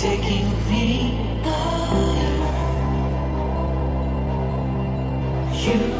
taking me higher. You.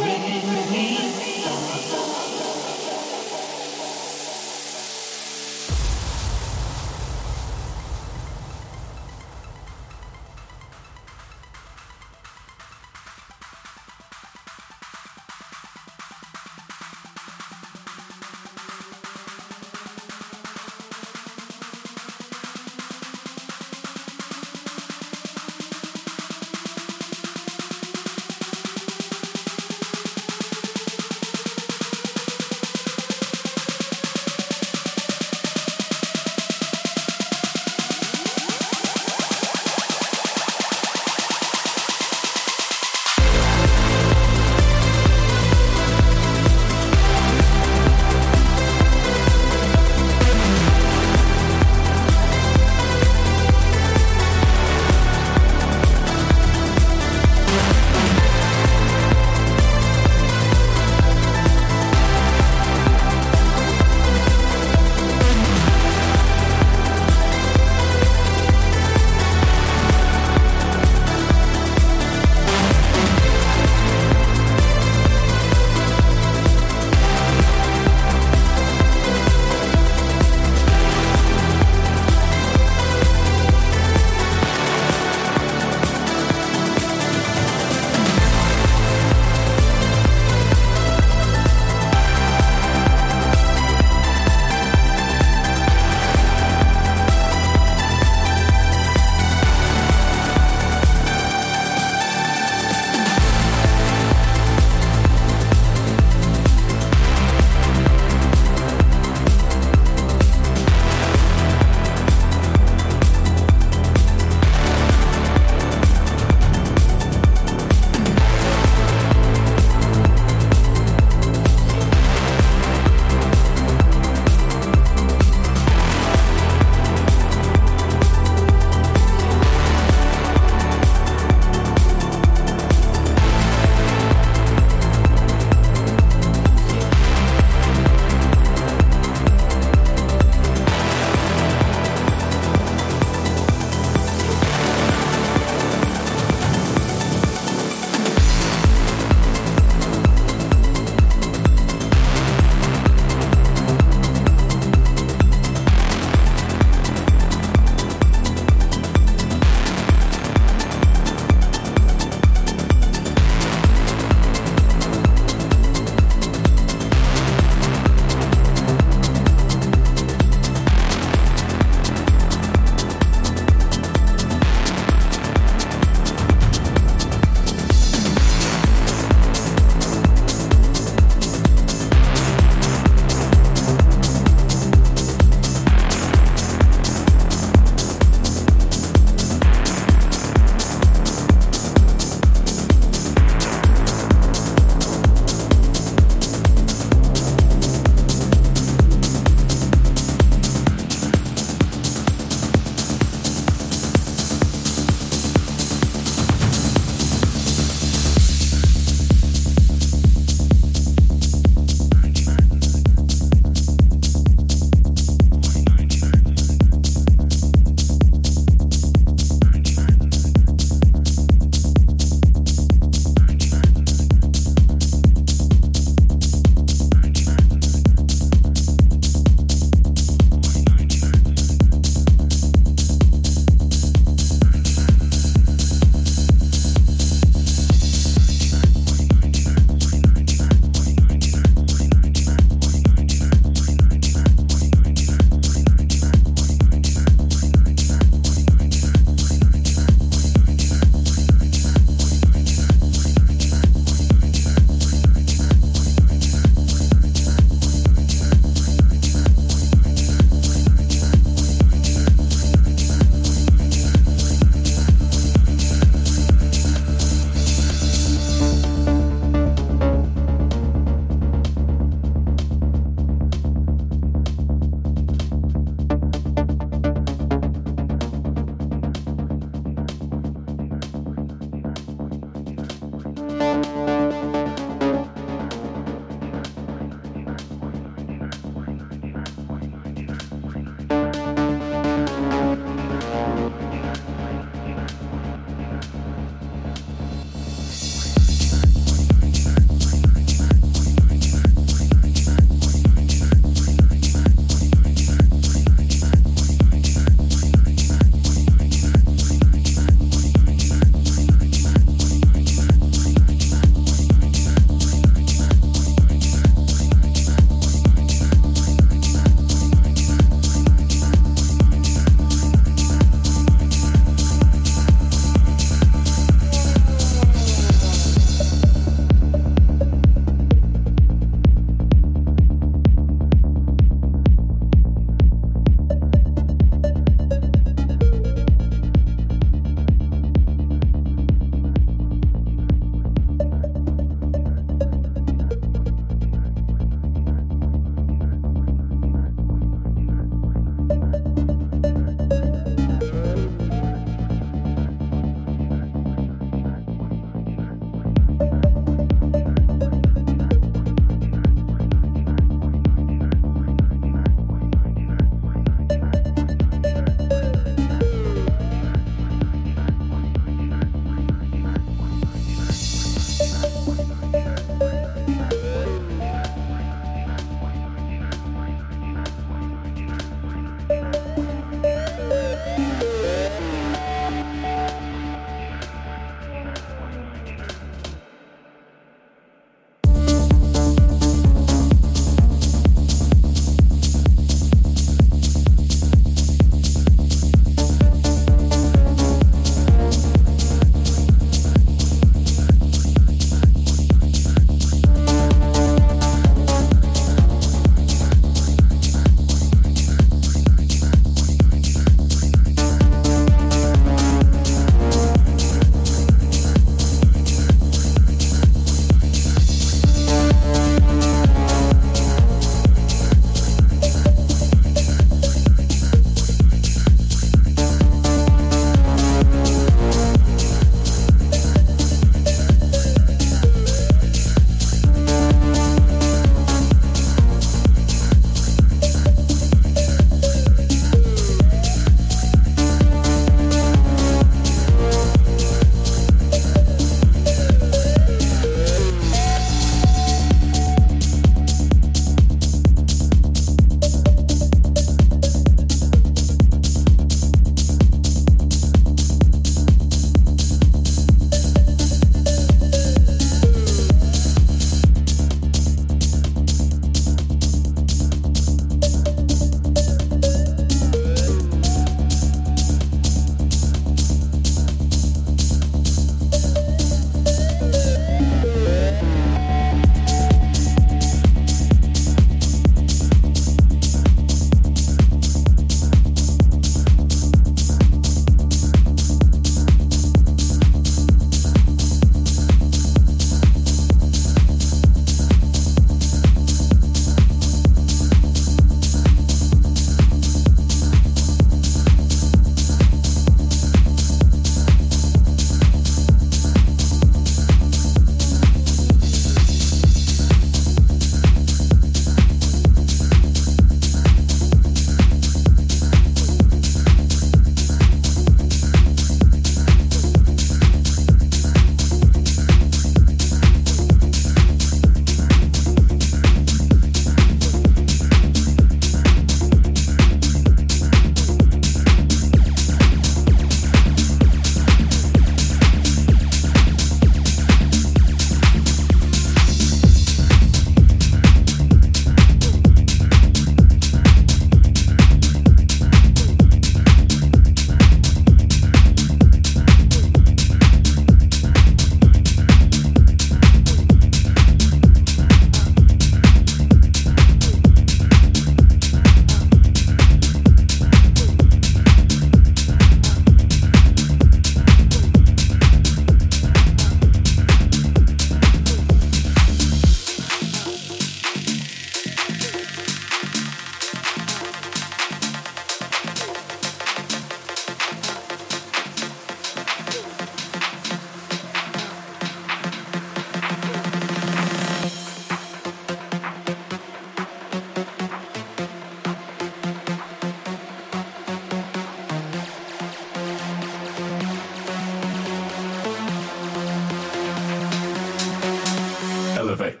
elevate.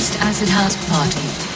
biggest acid house party.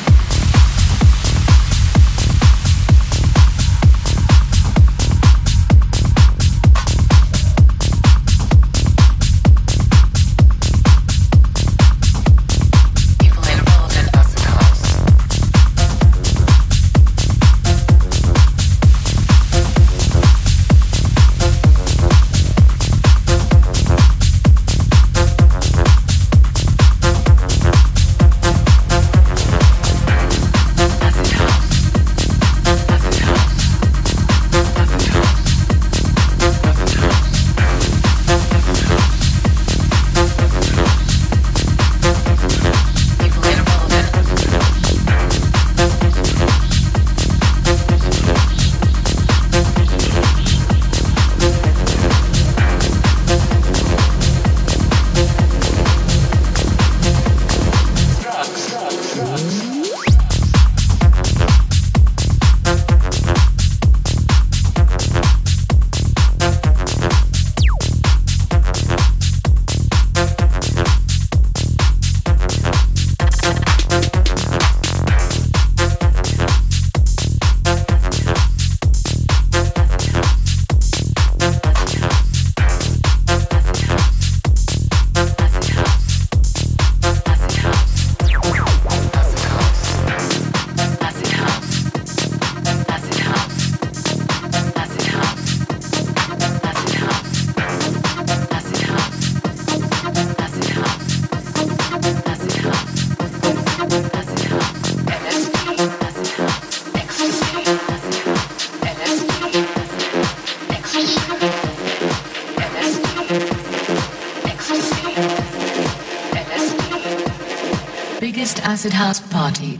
Acid house party.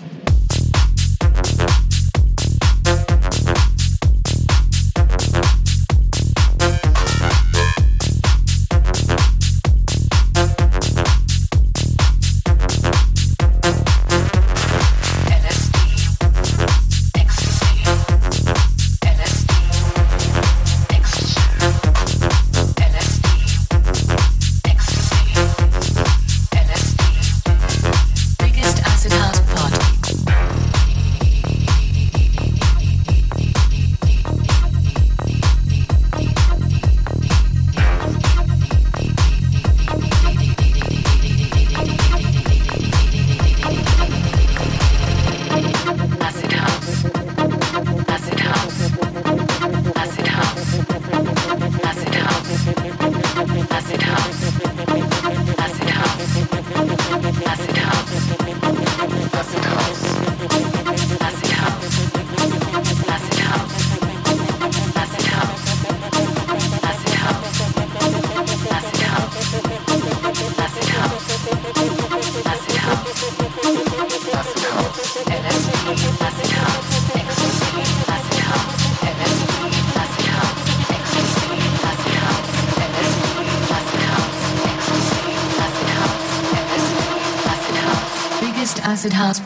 Acid house.